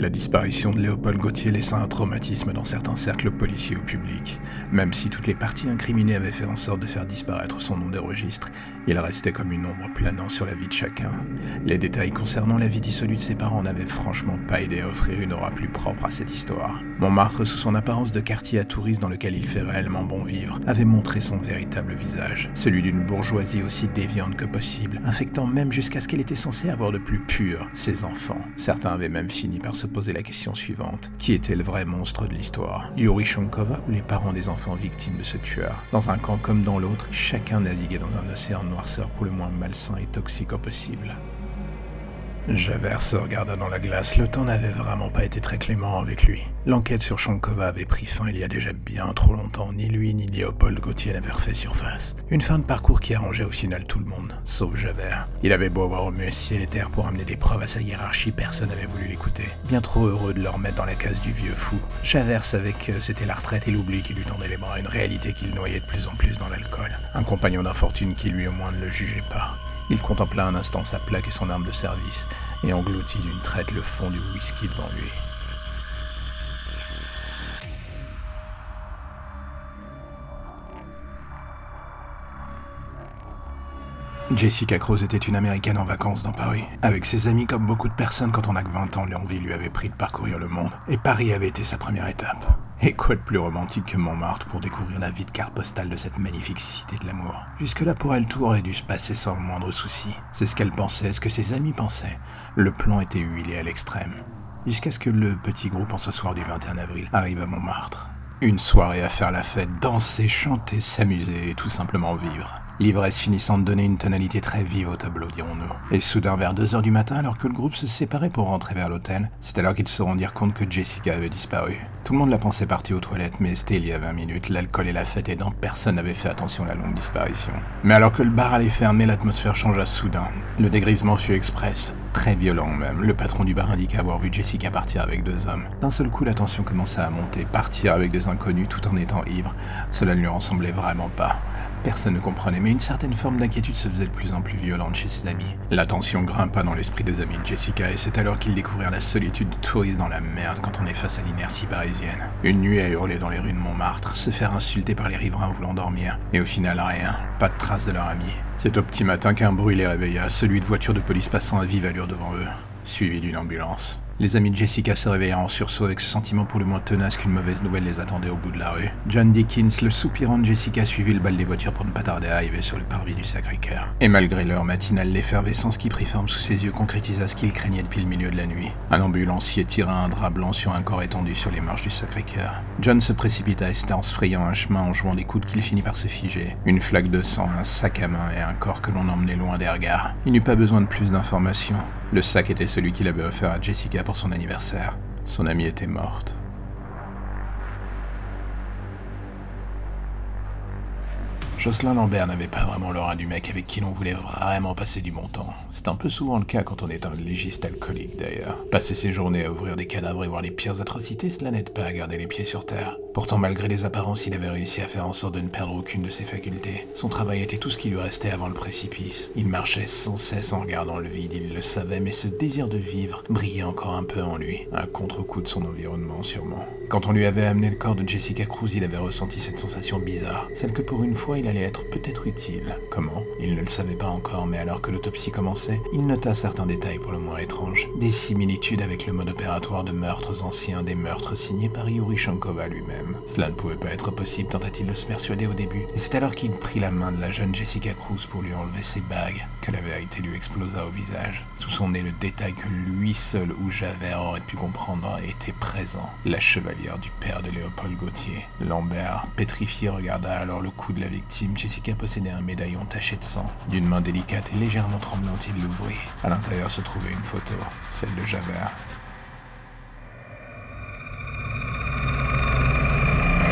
La disparition de Léopold Gauthier laissa un traumatisme dans certains cercles policiers ou publics. Même si toutes les parties incriminées avaient fait en sorte de faire disparaître son nom des registres, il restait comme une ombre planant sur la vie de chacun. Les détails concernant la vie dissolue de ses parents n'avaient franchement pas aidé à offrir une aura plus propre à cette histoire. Montmartre, sous son apparence de quartier à touristes dans lequel il fait réellement bon vivre, avait montré son véritable visage, celui d'une bourgeoisie aussi déviante que possible, infectant même jusqu'à ce qu'elle était censée avoir de plus pur ses enfants. Certains avaient même fini par se poser la question suivante. Qui était le vrai monstre de l'histoire? Yuri Shonkova ou les parents des enfants victimes de ce tueur? Dans un camp comme dans l'autre, chacun naviguait dans un océan noirceur pour le moins malsain et toxique possible. Javert se regarda dans la glace, le temps n'avait vraiment pas été très clément avec lui. L'enquête sur Shankova avait pris fin il y a déjà bien trop longtemps, ni lui ni Léopold Gauthier n'avaient refait surface. Une fin de parcours qui arrangeait au final tout le monde, sauf Javert. Il avait beau avoir remué ciel et terre pour amener des preuves à sa hiérarchie, personne n'avait voulu l'écouter. Bien trop heureux de le remettre dans la case du vieux fou. Javert savait que c'était la retraite et l'oubli qui lui tendait les bras, une réalité qu'il noyait de plus en plus dans l'alcool. Un compagnon d'infortune qui lui au moins ne le jugeait pas. Il contempla un instant sa plaque et son arme de service, et engloutit d'une traite le fond du whisky devant lui. Jessica Cruz était une américaine en vacances dans Paris. Avec ses amis, comme beaucoup de personnes quand on a que 20 ans, l'envie lui avait pris de parcourir le monde. Et Paris avait été sa première étape. Et quoi de plus romantique que Montmartre pour découvrir la vie de carte postale de cette magnifique cité de l'amour? Jusque-là, pour elle, tout aurait dû se passer sans le moindre souci. C'est ce qu'elle pensait, ce que ses amis pensaient. Le plan était huilé à l'extrême. Jusqu'à ce que le petit groupe en ce soir du 21 avril arrive à Montmartre. Une soirée à faire la fête, danser, chanter, s'amuser et tout simplement vivre l'ivresse finissant de donner une tonalité très vive au tableau, dirons-nous. Et soudain, vers 2 heures du matin, alors que le groupe se séparait pour rentrer vers l'hôtel, c'est alors qu'ils se rendirent compte que Jessica avait disparu. Tout le monde la pensait partie aux toilettes, mais c'était il y a 20 minutes, l'alcool et la fête aidant, personne n'avait fait attention à la longue disparition. Mais alors que le bar allait fermer, l'atmosphère changea soudain. Le dégrisement fut express, très violent même. Le patron du bar indiqua avoir vu Jessica partir avec deux hommes. D'un seul coup, la tension commença à monter. Partir avec des inconnus tout en étant ivre, cela ne lui ressemblait vraiment pas. Personne ne comprenait, mais une certaine forme d'inquiétude se faisait de plus en plus violente chez ses amis. La tension grimpa dans l'esprit des amis de Jessica, et c'est alors qu'ils découvrirent la solitude touriste dans la merde quand on est face à l'inertie parisienne. Une nuit à hurler dans les rues de Montmartre, se faire insulter par les riverains voulant dormir, et au final rien, pas de trace de leur ami. C'est au petit matin qu'un bruit les réveilla, celui de voitures de police passant à vive allure devant eux, suivi d'une ambulance. Les amis de Jessica se réveillèrent en sursaut avec ce sentiment pour le moins tenace qu'une mauvaise nouvelle les attendait au bout de la rue. John Dickens, le soupirant de Jessica, suivit le bal des voitures pour ne pas tarder à arriver sur le parvis du Sacré-Cœur. Et malgré l'heure matinale, l'effervescence qui prit forme sous ses yeux concrétisa ce qu'il craignait depuis le milieu de la nuit. Un ambulancier tira un drap blanc sur un corps étendu sur les marches du Sacré-Cœur. John se précipita et c'était en se frayant un chemin en jouant des coudes qu'il finit par se figer. Une flaque de sang, un sac à main et un corps que l'on emmenait loin des regards. Il n'eut pas besoin de plus d'informations. Le sac était celui qu'il avait offert à Jessica pour son anniversaire. Son amie était morte. Jocelyn Lambert n'avait pas vraiment l'aura du mec avec qui l'on voulait vraiment passer du bon temps. C'est un peu souvent le cas quand on est un légiste alcoolique d'ailleurs. Passer ses journées à ouvrir des cadavres et voir les pires atrocités, cela n'aide pas à garder les pieds sur terre. Pourtant, malgré les apparences, il avait réussi à faire en sorte de ne perdre aucune de ses facultés. Son travail était tout ce qui lui restait avant le précipice. Il marchait sans cesse en regardant le vide, il le savait, mais ce désir de vivre brillait encore un peu en lui, un contre-coup de son environnement sûrement. Quand on lui avait amené le corps de Jessica Cruz, il avait ressenti cette sensation bizarre, celle que pour une fois il allait être peut-être utile. Comment? Il ne le savait pas encore, mais alors que l'autopsie commençait, il nota certains détails pour le moins étranges. Des similitudes avec le mode opératoire de meurtres anciens, des meurtres signés par Yuri Shankova lui-même. Cela ne pouvait pas être possible, tenta-t-il de se persuader au début, et c'est alors qu'il prit la main de la jeune Jessica Cruz pour lui enlever ses bagues, que la vérité lui explosa au visage. Sous son nez, le détail que lui seul ou Javert aurait pu comprendre était présent. La chevalière du père de Léopold Gauthier. Lambert, pétrifié, regarda alors le cou de la victime. Jessica possédait un médaillon taché de sang. D'une main délicate et légèrement tremblante, il l'ouvrit. À l'intérieur se trouvait une photo, celle de Javert.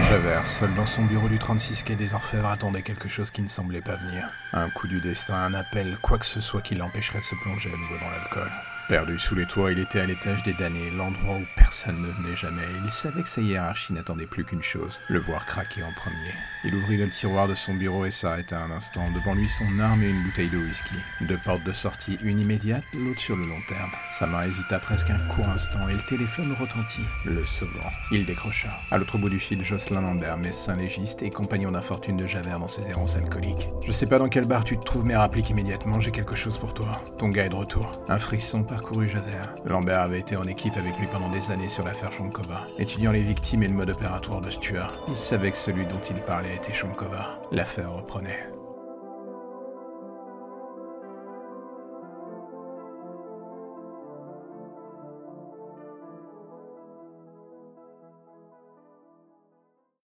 Javert, seul dans son bureau du 36 quai des Orfèvres, attendait quelque chose qui ne semblait pas venir. Un coup du destin, un appel, quoi que ce soit qui l'empêcherait de se plonger à nouveau dans l'alcool. Perdu sous les toits, il était à l'étage des damnés, l'endroit où personne ne venait jamais. Il savait que sa hiérarchie n'attendait plus qu'une chose, le voir craquer en premier. Il ouvrit le tiroir de son bureau et s'arrêta un instant, devant lui son arme et une bouteille de whisky. Deux portes de sortie, une immédiate, l'autre sur le long terme. Sa main hésita presque un court instant et le téléphone retentit, le sauvant. Il décrocha. À l'autre bout du fil, Jocelyn Lambert, médecin légiste et compagnon d'infortune de Javert dans ses errances alcooliques. Je sais pas dans quel bar tu te trouves, mais rapplique immédiatement, j'ai quelque chose pour toi. Ton gars est de retour. Un frisson parcourut Javert. Lambert avait été en équipe avec lui pendant des années sur l'affaire Shonkova, étudiant les victimes et le mode opératoire de Stuart. Il savait que celui dont il parlait était Shonkova. L'affaire reprenait.